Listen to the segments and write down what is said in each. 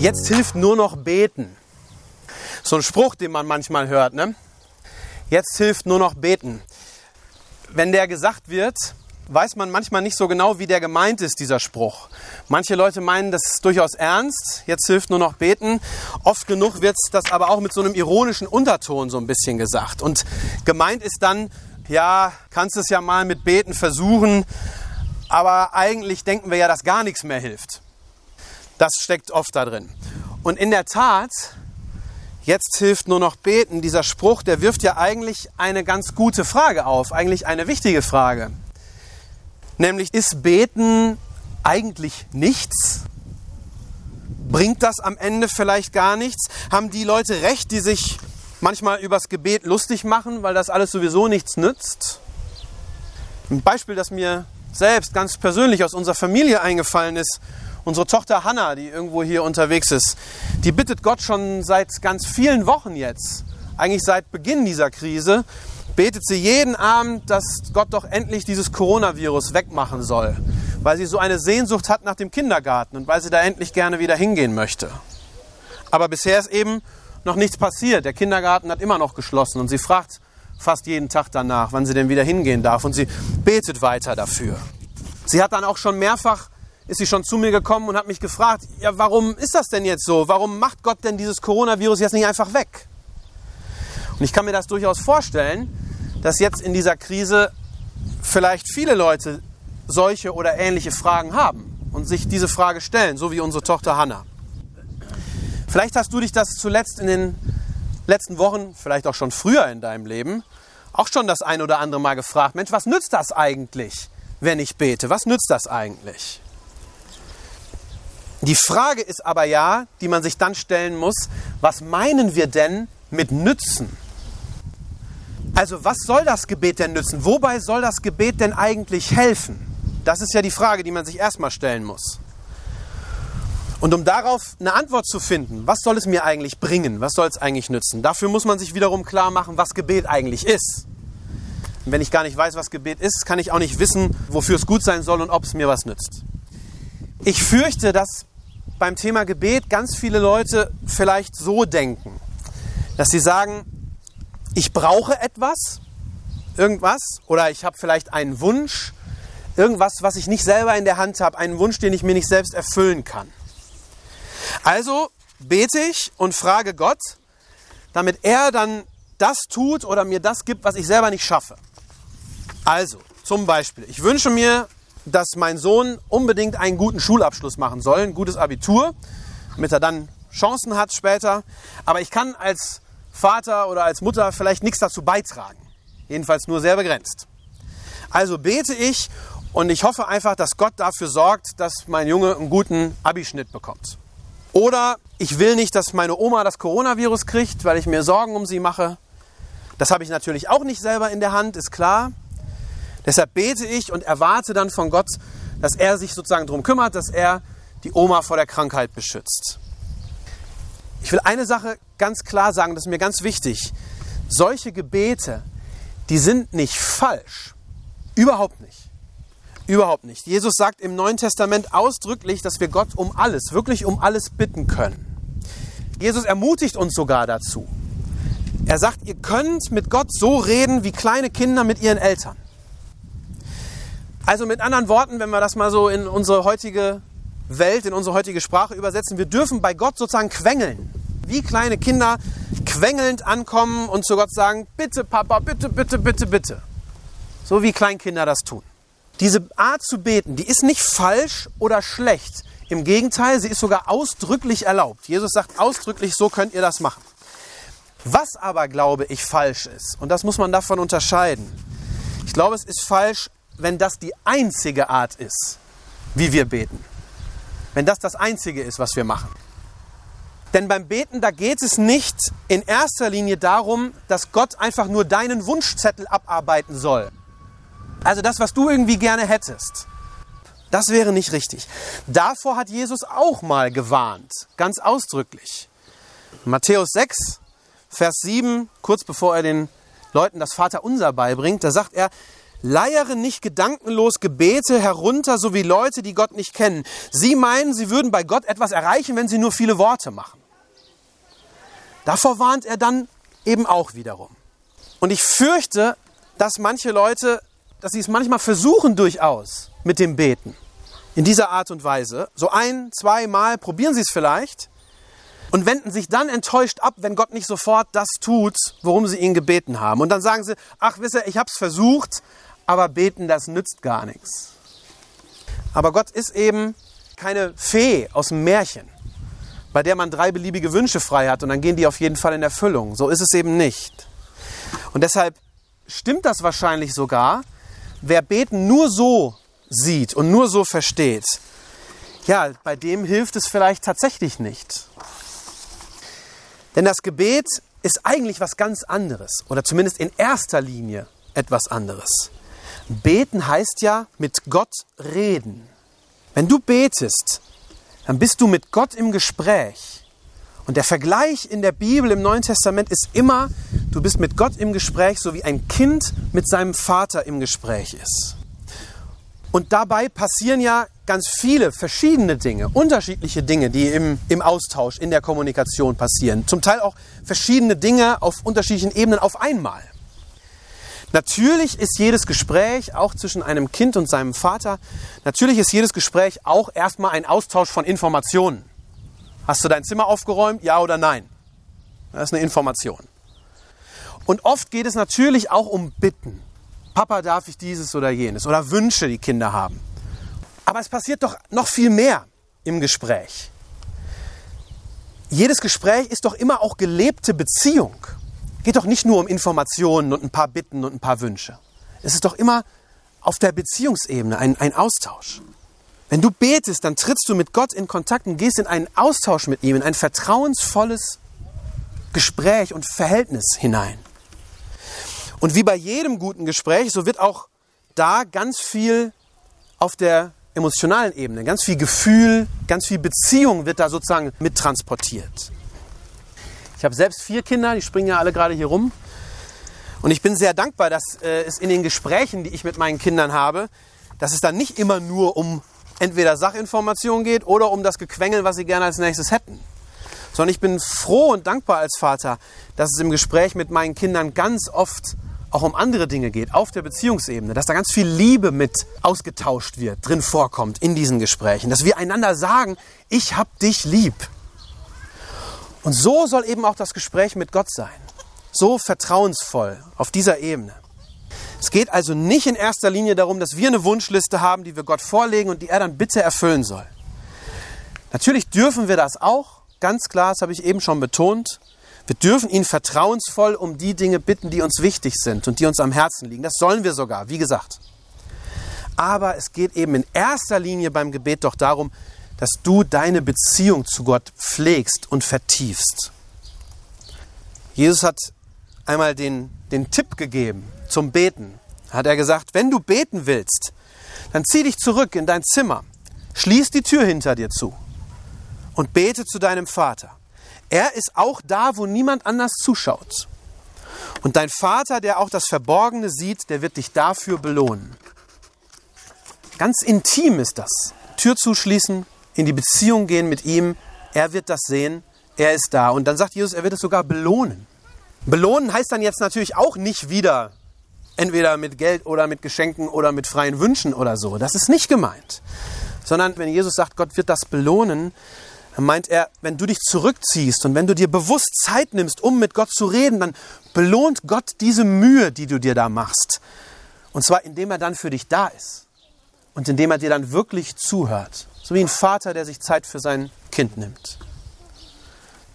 Jetzt hilft nur noch beten. So ein Spruch, den man manchmal hört, ne? Jetzt hilft nur noch beten. Wenn der gesagt wird, weiß man manchmal nicht so genau, wie der gemeint ist, dieser Spruch. Manche Leute meinen, das ist durchaus ernst. Jetzt hilft nur noch beten. Oft genug wird das aber auch mit so einem ironischen Unterton so ein bisschen gesagt. Und gemeint ist dann, ja, kannst es ja mal mit Beten versuchen, aber eigentlich denken wir ja, dass gar nichts mehr hilft. Das steckt oft da drin. Und in der Tat, jetzt hilft nur noch beten, dieser Spruch, der wirft ja eigentlich eine ganz gute Frage auf, eigentlich eine wichtige Frage. Nämlich, ist beten eigentlich nichts? Bringt das am Ende vielleicht gar nichts? Haben die Leute recht, die sich manchmal übers Gebet lustig machen, weil das alles sowieso nichts nützt? Ein Beispiel, das mir selbst ganz persönlich aus unserer Familie eingefallen ist, Unsere Tochter Hannah, die irgendwo hier unterwegs ist, die bittet Gott schon seit ganz vielen Wochen jetzt, eigentlich seit Beginn dieser Krise, betet sie jeden Abend, dass Gott doch endlich dieses Coronavirus wegmachen soll, weil sie so eine Sehnsucht hat nach dem Kindergarten und weil sie da endlich gerne wieder hingehen möchte. Aber bisher ist eben noch nichts passiert. Der Kindergarten hat immer noch geschlossen und sie fragt fast jeden Tag danach, wann sie denn wieder hingehen darf und sie betet weiter dafür. Sie hat dann auch schon mehrfach ist sie schon zu mir gekommen und hat mich gefragt, ja, warum ist das denn jetzt so? Warum macht Gott denn dieses Coronavirus jetzt nicht einfach weg? Und ich kann mir das durchaus vorstellen, dass jetzt in dieser Krise vielleicht viele Leute solche oder ähnliche Fragen haben und sich diese Frage stellen, so wie unsere Tochter Hannah. Vielleicht hast du dich das zuletzt in den letzten Wochen, vielleicht auch schon früher in deinem Leben, auch schon das ein oder andere Mal gefragt, Mensch, was nützt das eigentlich, wenn ich bete? Was nützt das eigentlich? Die Frage ist aber ja, die man sich dann stellen muss, was meinen wir denn mit nützen? Also was soll das Gebet denn nützen? Wobei soll das Gebet denn eigentlich helfen? Das ist ja die Frage, die man sich erstmal stellen muss. Und um darauf eine Antwort zu finden, was soll es mir eigentlich bringen? Was soll es eigentlich nützen? Dafür muss man sich wiederum klar machen, was Gebet eigentlich ist. Und wenn ich gar nicht weiß, was Gebet ist, kann ich auch nicht wissen, wofür es gut sein soll und ob es mir was nützt. Ich fürchte, dass beim Thema Gebet ganz viele Leute vielleicht so denken, dass sie sagen, ich brauche etwas, irgendwas, oder ich habe vielleicht einen Wunsch, irgendwas, was ich nicht selber in der Hand habe, einen Wunsch, den ich mir nicht selbst erfüllen kann. Also bete ich und frage Gott, damit er dann das tut oder mir das gibt, was ich selber nicht schaffe. Also, zum Beispiel, ich wünsche mir dass mein Sohn unbedingt einen guten Schulabschluss machen soll, ein gutes Abitur, damit er dann Chancen hat später. Aber ich kann als Vater oder als Mutter vielleicht nichts dazu beitragen. Jedenfalls nur sehr begrenzt. Also bete ich und ich hoffe einfach, dass Gott dafür sorgt, dass mein Junge einen guten Abischnitt bekommt. Oder ich will nicht, dass meine Oma das Coronavirus kriegt, weil ich mir Sorgen um sie mache. Das habe ich natürlich auch nicht selber in der Hand, ist klar. Deshalb bete ich und erwarte dann von Gott, dass er sich sozusagen darum kümmert, dass er die Oma vor der Krankheit beschützt. Ich will eine Sache ganz klar sagen, das ist mir ganz wichtig. Solche Gebete, die sind nicht falsch. Überhaupt nicht. Überhaupt nicht. Jesus sagt im Neuen Testament ausdrücklich, dass wir Gott um alles, wirklich um alles bitten können. Jesus ermutigt uns sogar dazu. Er sagt, ihr könnt mit Gott so reden wie kleine Kinder mit ihren Eltern. Also mit anderen Worten, wenn wir das mal so in unsere heutige Welt, in unsere heutige Sprache übersetzen, wir dürfen bei Gott sozusagen quengeln. Wie kleine Kinder quengelnd ankommen und zu Gott sagen, bitte Papa, bitte, bitte, bitte, bitte. So wie Kleinkinder das tun. Diese Art zu beten, die ist nicht falsch oder schlecht. Im Gegenteil, sie ist sogar ausdrücklich erlaubt. Jesus sagt ausdrücklich, so könnt ihr das machen. Was aber, glaube ich, falsch ist, und das muss man davon unterscheiden. Ich glaube, es ist falsch, wenn das die einzige Art ist, wie wir beten. Wenn das das Einzige ist, was wir machen. Denn beim Beten, da geht es nicht in erster Linie darum, dass Gott einfach nur deinen Wunschzettel abarbeiten soll. Also das, was du irgendwie gerne hättest. Das wäre nicht richtig. Davor hat Jesus auch mal gewarnt, ganz ausdrücklich. Matthäus 6, Vers 7, kurz bevor er den Leuten das Vaterunser beibringt, da sagt er, Leiere nicht gedankenlos Gebete herunter, so wie Leute, die Gott nicht kennen. Sie meinen, sie würden bei Gott etwas erreichen, wenn sie nur viele Worte machen. Davor warnt er dann eben auch wiederum. Und ich fürchte, dass manche Leute, dass sie es manchmal versuchen durchaus mit dem Beten. In dieser Art und Weise. So ein, zwei Mal probieren sie es vielleicht und wenden sich dann enttäuscht ab, wenn Gott nicht sofort das tut, worum sie ihn gebeten haben. Und dann sagen sie, ach wisse, ich habe es versucht, aber beten, das nützt gar nichts. Aber Gott ist eben keine Fee aus dem Märchen, bei der man drei beliebige Wünsche frei hat und dann gehen die auf jeden Fall in Erfüllung. So ist es eben nicht. Und deshalb stimmt das wahrscheinlich sogar, wer Beten nur so sieht und nur so versteht, ja, bei dem hilft es vielleicht tatsächlich nicht. Denn das Gebet ist eigentlich was ganz anderes oder zumindest in erster Linie etwas anderes. Beten heißt ja mit Gott reden. Wenn du betest, dann bist du mit Gott im Gespräch. Und der Vergleich in der Bibel im Neuen Testament ist immer, du bist mit Gott im Gespräch, so wie ein Kind mit seinem Vater im Gespräch ist. Und dabei passieren ja ganz viele verschiedene Dinge, unterschiedliche Dinge, die im, im Austausch, in der Kommunikation passieren. Zum Teil auch verschiedene Dinge auf unterschiedlichen Ebenen auf einmal. Natürlich ist jedes Gespräch, auch zwischen einem Kind und seinem Vater, natürlich ist jedes Gespräch auch erstmal ein Austausch von Informationen. Hast du dein Zimmer aufgeräumt? Ja oder nein? Das ist eine Information. Und oft geht es natürlich auch um Bitten. Papa, darf ich dieses oder jenes? Oder Wünsche, die Kinder haben. Aber es passiert doch noch viel mehr im Gespräch. Jedes Gespräch ist doch immer auch gelebte Beziehung geht doch nicht nur um Informationen und ein paar Bitten und ein paar Wünsche. Es ist doch immer auf der Beziehungsebene ein, ein Austausch. Wenn du betest, dann trittst du mit Gott in Kontakt und gehst in einen Austausch mit ihm, in ein vertrauensvolles Gespräch und Verhältnis hinein. Und wie bei jedem guten Gespräch, so wird auch da ganz viel auf der emotionalen Ebene, ganz viel Gefühl, ganz viel Beziehung wird da sozusagen mittransportiert. Ich habe selbst vier Kinder, die springen ja alle gerade hier rum. Und ich bin sehr dankbar, dass äh, es in den Gesprächen, die ich mit meinen Kindern habe, dass es dann nicht immer nur um entweder Sachinformationen geht oder um das Gequengel, was sie gerne als nächstes hätten. Sondern ich bin froh und dankbar als Vater, dass es im Gespräch mit meinen Kindern ganz oft auch um andere Dinge geht, auf der Beziehungsebene, dass da ganz viel Liebe mit ausgetauscht wird, drin vorkommt in diesen Gesprächen, dass wir einander sagen, ich hab dich lieb. Und so soll eben auch das Gespräch mit Gott sein. So vertrauensvoll auf dieser Ebene. Es geht also nicht in erster Linie darum, dass wir eine Wunschliste haben, die wir Gott vorlegen und die er dann bitte erfüllen soll. Natürlich dürfen wir das auch, ganz klar, das habe ich eben schon betont. Wir dürfen ihn vertrauensvoll um die Dinge bitten, die uns wichtig sind und die uns am Herzen liegen. Das sollen wir sogar, wie gesagt. Aber es geht eben in erster Linie beim Gebet doch darum, dass du deine Beziehung zu Gott pflegst und vertiefst. Jesus hat einmal den, den Tipp gegeben zum Beten. Hat er gesagt, wenn du beten willst, dann zieh dich zurück in dein Zimmer, schließ die Tür hinter dir zu und bete zu deinem Vater. Er ist auch da, wo niemand anders zuschaut. Und dein Vater, der auch das Verborgene sieht, der wird dich dafür belohnen. Ganz intim ist das. Tür zuschließen, in die Beziehung gehen mit ihm. Er wird das sehen. Er ist da. Und dann sagt Jesus, er wird es sogar belohnen. Belohnen heißt dann jetzt natürlich auch nicht wieder entweder mit Geld oder mit Geschenken oder mit freien Wünschen oder so. Das ist nicht gemeint. Sondern wenn Jesus sagt, Gott wird das belohnen, dann meint er, wenn du dich zurückziehst und wenn du dir bewusst Zeit nimmst, um mit Gott zu reden, dann belohnt Gott diese Mühe, die du dir da machst. Und zwar indem er dann für dich da ist und indem er dir dann wirklich zuhört. So wie ein Vater, der sich Zeit für sein Kind nimmt.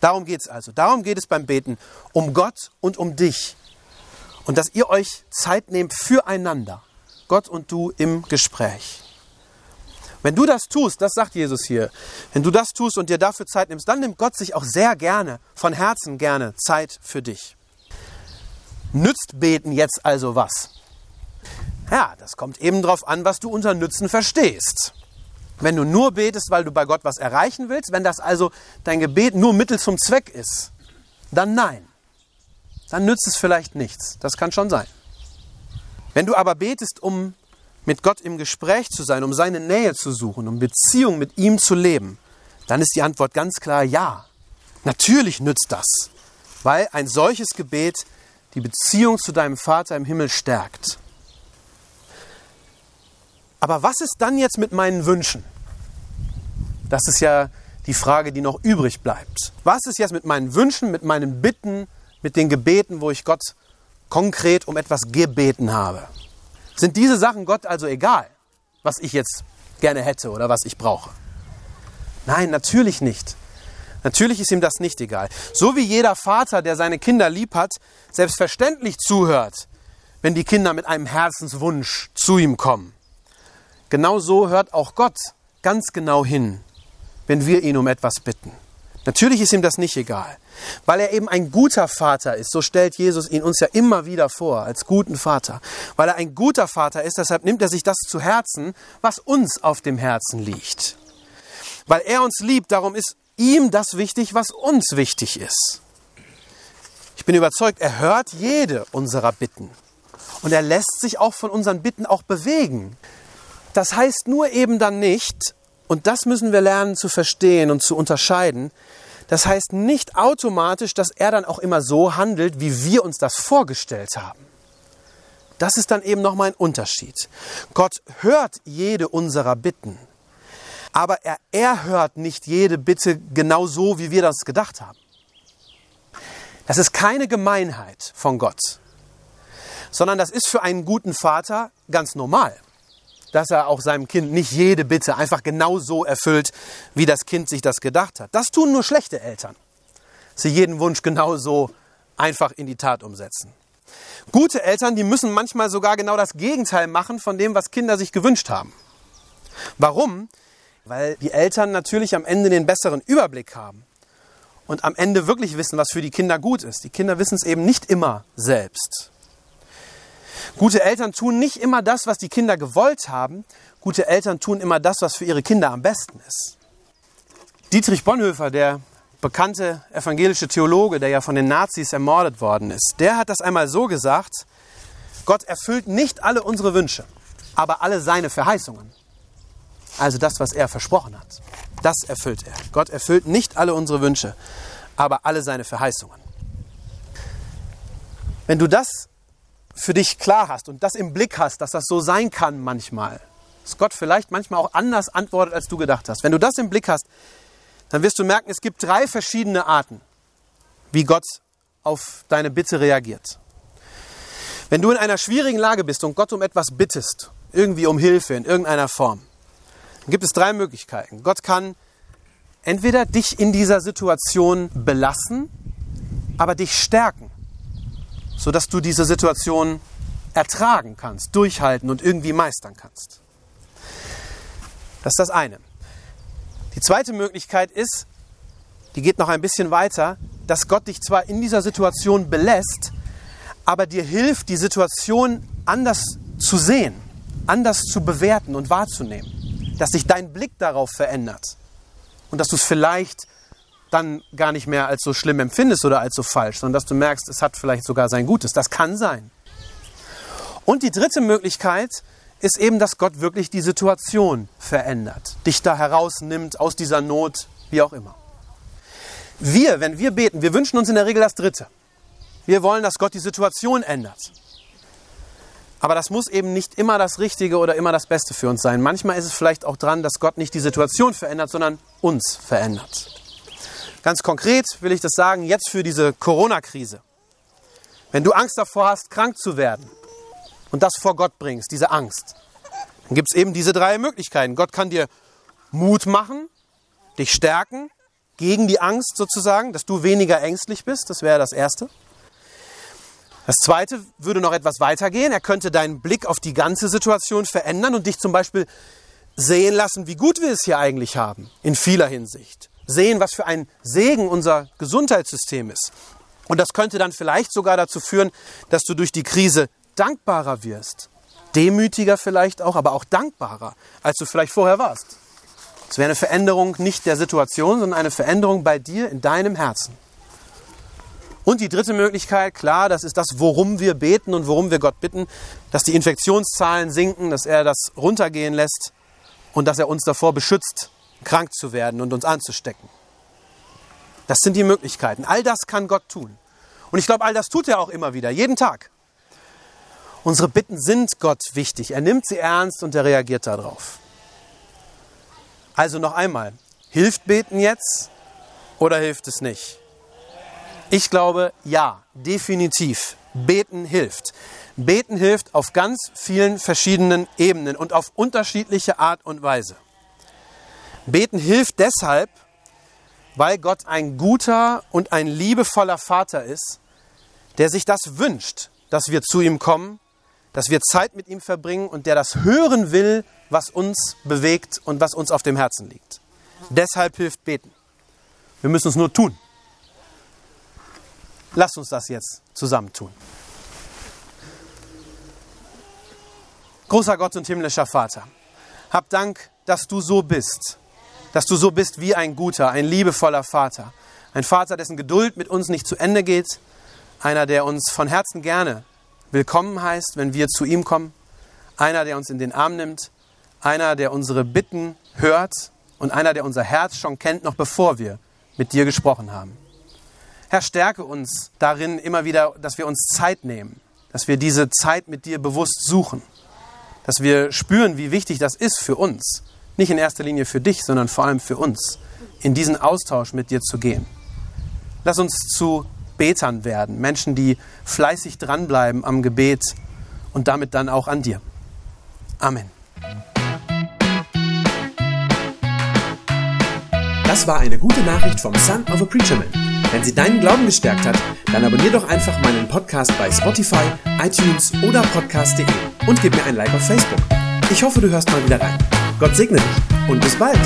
Darum geht es also. Darum geht es beim Beten. Um Gott und um dich. Und dass ihr euch Zeit nehmt füreinander. Gott und du im Gespräch. Wenn du das tust, das sagt Jesus hier, wenn du das tust und dir dafür Zeit nimmst, dann nimmt Gott sich auch sehr gerne, von Herzen gerne Zeit für dich. Nützt beten jetzt also was? Ja, das kommt eben darauf an, was du unter Nützen verstehst. Wenn du nur betest, weil du bei Gott was erreichen willst, wenn das also dein Gebet nur Mittel zum Zweck ist, dann nein. Dann nützt es vielleicht nichts. Das kann schon sein. Wenn du aber betest, um mit Gott im Gespräch zu sein, um seine Nähe zu suchen, um Beziehung mit ihm zu leben, dann ist die Antwort ganz klar ja. Natürlich nützt das, weil ein solches Gebet die Beziehung zu deinem Vater im Himmel stärkt. Aber was ist dann jetzt mit meinen Wünschen? Das ist ja die Frage, die noch übrig bleibt. Was ist jetzt mit meinen Wünschen, mit meinen Bitten, mit den Gebeten, wo ich Gott konkret um etwas gebeten habe? Sind diese Sachen Gott also egal, was ich jetzt gerne hätte oder was ich brauche? Nein, natürlich nicht. Natürlich ist ihm das nicht egal. So wie jeder Vater, der seine Kinder lieb hat, selbstverständlich zuhört, wenn die Kinder mit einem Herzenswunsch zu ihm kommen. Genau so hört auch Gott ganz genau hin, wenn wir ihn um etwas bitten. Natürlich ist ihm das nicht egal, weil er eben ein guter Vater ist. So stellt Jesus ihn uns ja immer wieder vor, als guten Vater. Weil er ein guter Vater ist, deshalb nimmt er sich das zu Herzen, was uns auf dem Herzen liegt. Weil er uns liebt, darum ist ihm das wichtig, was uns wichtig ist. Ich bin überzeugt, er hört jede unserer Bitten. Und er lässt sich auch von unseren Bitten auch bewegen. Das heißt nur eben dann nicht, und das müssen wir lernen zu verstehen und zu unterscheiden, das heißt nicht automatisch, dass er dann auch immer so handelt, wie wir uns das vorgestellt haben. Das ist dann eben nochmal ein Unterschied. Gott hört jede unserer Bitten, aber er, er hört nicht jede Bitte genau so, wie wir das gedacht haben. Das ist keine Gemeinheit von Gott, sondern das ist für einen guten Vater ganz normal dass er auch seinem Kind nicht jede Bitte einfach genau so erfüllt, wie das Kind sich das gedacht hat. Das tun nur schlechte Eltern. Sie jeden Wunsch genau so einfach in die Tat umsetzen. Gute Eltern, die müssen manchmal sogar genau das Gegenteil machen von dem, was Kinder sich gewünscht haben. Warum? Weil die Eltern natürlich am Ende den besseren Überblick haben und am Ende wirklich wissen, was für die Kinder gut ist. Die Kinder wissen es eben nicht immer selbst. Gute Eltern tun nicht immer das, was die Kinder gewollt haben. Gute Eltern tun immer das, was für ihre Kinder am besten ist. Dietrich Bonhoeffer, der bekannte evangelische Theologe, der ja von den Nazis ermordet worden ist, der hat das einmal so gesagt, Gott erfüllt nicht alle unsere Wünsche, aber alle seine Verheißungen. Also das, was er versprochen hat, das erfüllt er. Gott erfüllt nicht alle unsere Wünsche, aber alle seine Verheißungen. Wenn du das für dich klar hast und das im Blick hast, dass das so sein kann manchmal, dass Gott vielleicht manchmal auch anders antwortet, als du gedacht hast. Wenn du das im Blick hast, dann wirst du merken, es gibt drei verschiedene Arten, wie Gott auf deine Bitte reagiert. Wenn du in einer schwierigen Lage bist und Gott um etwas bittest, irgendwie um Hilfe in irgendeiner Form, dann gibt es drei Möglichkeiten. Gott kann entweder dich in dieser Situation belassen, aber dich stärken sodass du diese Situation ertragen kannst, durchhalten und irgendwie meistern kannst. Das ist das eine. Die zweite Möglichkeit ist, die geht noch ein bisschen weiter, dass Gott dich zwar in dieser Situation belässt, aber dir hilft, die Situation anders zu sehen, anders zu bewerten und wahrzunehmen. Dass sich dein Blick darauf verändert und dass du es vielleicht dann gar nicht mehr als so schlimm empfindest oder als so falsch, sondern dass du merkst, es hat vielleicht sogar sein Gutes. Das kann sein. Und die dritte Möglichkeit ist eben, dass Gott wirklich die Situation verändert, dich da herausnimmt aus dieser Not, wie auch immer. Wir, wenn wir beten, wir wünschen uns in der Regel das Dritte. Wir wollen, dass Gott die Situation ändert. Aber das muss eben nicht immer das Richtige oder immer das Beste für uns sein. Manchmal ist es vielleicht auch dran, dass Gott nicht die Situation verändert, sondern uns verändert. Ganz konkret will ich das sagen, jetzt für diese Corona-Krise. Wenn du Angst davor hast, krank zu werden und das vor Gott bringst, diese Angst, dann gibt es eben diese drei Möglichkeiten. Gott kann dir Mut machen, dich stärken gegen die Angst sozusagen, dass du weniger ängstlich bist. Das wäre das Erste. Das Zweite würde noch etwas weitergehen. Er könnte deinen Blick auf die ganze Situation verändern und dich zum Beispiel sehen lassen, wie gut wir es hier eigentlich haben, in vieler Hinsicht. Sehen, was für ein Segen unser Gesundheitssystem ist. Und das könnte dann vielleicht sogar dazu führen, dass du durch die Krise dankbarer wirst. Demütiger vielleicht auch, aber auch dankbarer, als du vielleicht vorher warst. Es wäre eine Veränderung nicht der Situation, sondern eine Veränderung bei dir in deinem Herzen. Und die dritte Möglichkeit, klar, das ist das, worum wir beten und worum wir Gott bitten, dass die Infektionszahlen sinken, dass er das runtergehen lässt und dass er uns davor beschützt, krank zu werden und uns anzustecken. Das sind die Möglichkeiten. All das kann Gott tun. Und ich glaube, all das tut er auch immer wieder, jeden Tag. Unsere Bitten sind Gott wichtig. Er nimmt sie ernst und er reagiert darauf. Also noch einmal, hilft Beten jetzt oder hilft es nicht? Ich glaube, ja, definitiv. Beten hilft. Beten hilft auf ganz vielen verschiedenen Ebenen und auf unterschiedliche Art und Weise. Beten hilft deshalb, weil Gott ein guter und ein liebevoller Vater ist, der sich das wünscht, dass wir zu ihm kommen, dass wir Zeit mit ihm verbringen und der das hören will, was uns bewegt und was uns auf dem Herzen liegt. Deshalb hilft Beten. Wir müssen es nur tun. Lass uns das jetzt zusammen tun. Großer Gott und himmlischer Vater, hab Dank, dass du so bist, dass du so bist wie ein guter, ein liebevoller Vater. Ein Vater, dessen Geduld mit uns nicht zu Ende geht, einer, der uns von Herzen gerne willkommen heißt, wenn wir zu ihm kommen, einer, der uns in den Arm nimmt, einer, der unsere Bitten hört. Und einer, der unser Herz schon kennt, noch bevor wir mit dir gesprochen haben. Herr, stärke uns darin immer wieder, dass wir uns Zeit nehmen, dass wir diese Zeit mit dir bewusst suchen, dass wir spüren, wie wichtig das ist für uns, nicht in erster Linie für dich, sondern vor allem für uns, in diesen Austausch mit dir zu gehen. Lass uns zu Betern werden, Menschen, die fleißig dranbleiben am Gebet und damit dann auch an dir. Amen. Das war eine gute Nachricht vom Son of a Preacher Man. Wenn sie deinen Glauben gestärkt hat, dann abonnier doch einfach meinen Podcast bei Spotify, iTunes oder podcast.de und gib mir ein Like auf Facebook. Ich hoffe, du hörst mal wieder rein. Gott segne dich und bis bald.